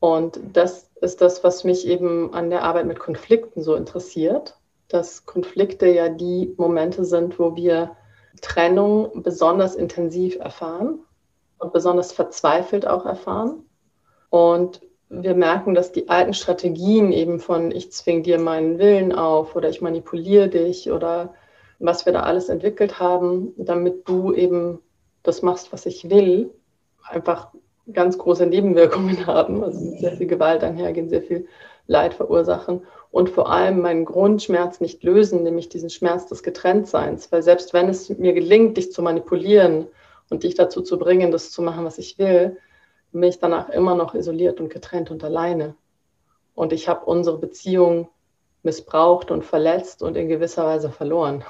Und das ist das, was mich eben an der Arbeit mit Konflikten so interessiert, dass Konflikte ja die Momente sind, wo wir Trennung besonders intensiv erfahren und besonders verzweifelt auch erfahren. Und wir merken, dass die alten Strategien eben von ich zwing dir meinen Willen auf oder ich manipuliere dich oder was wir da alles entwickelt haben, damit du eben das machst, was ich will, einfach ganz große Nebenwirkungen haben, also sehr viel Gewalt einhergehen, sehr viel Leid verursachen und vor allem meinen Grundschmerz nicht lösen, nämlich diesen Schmerz des Getrenntseins. Weil selbst wenn es mir gelingt, dich zu manipulieren und dich dazu zu bringen, das zu machen, was ich will, bin ich danach immer noch isoliert und getrennt und alleine. Und ich habe unsere Beziehung missbraucht und verletzt und in gewisser Weise verloren.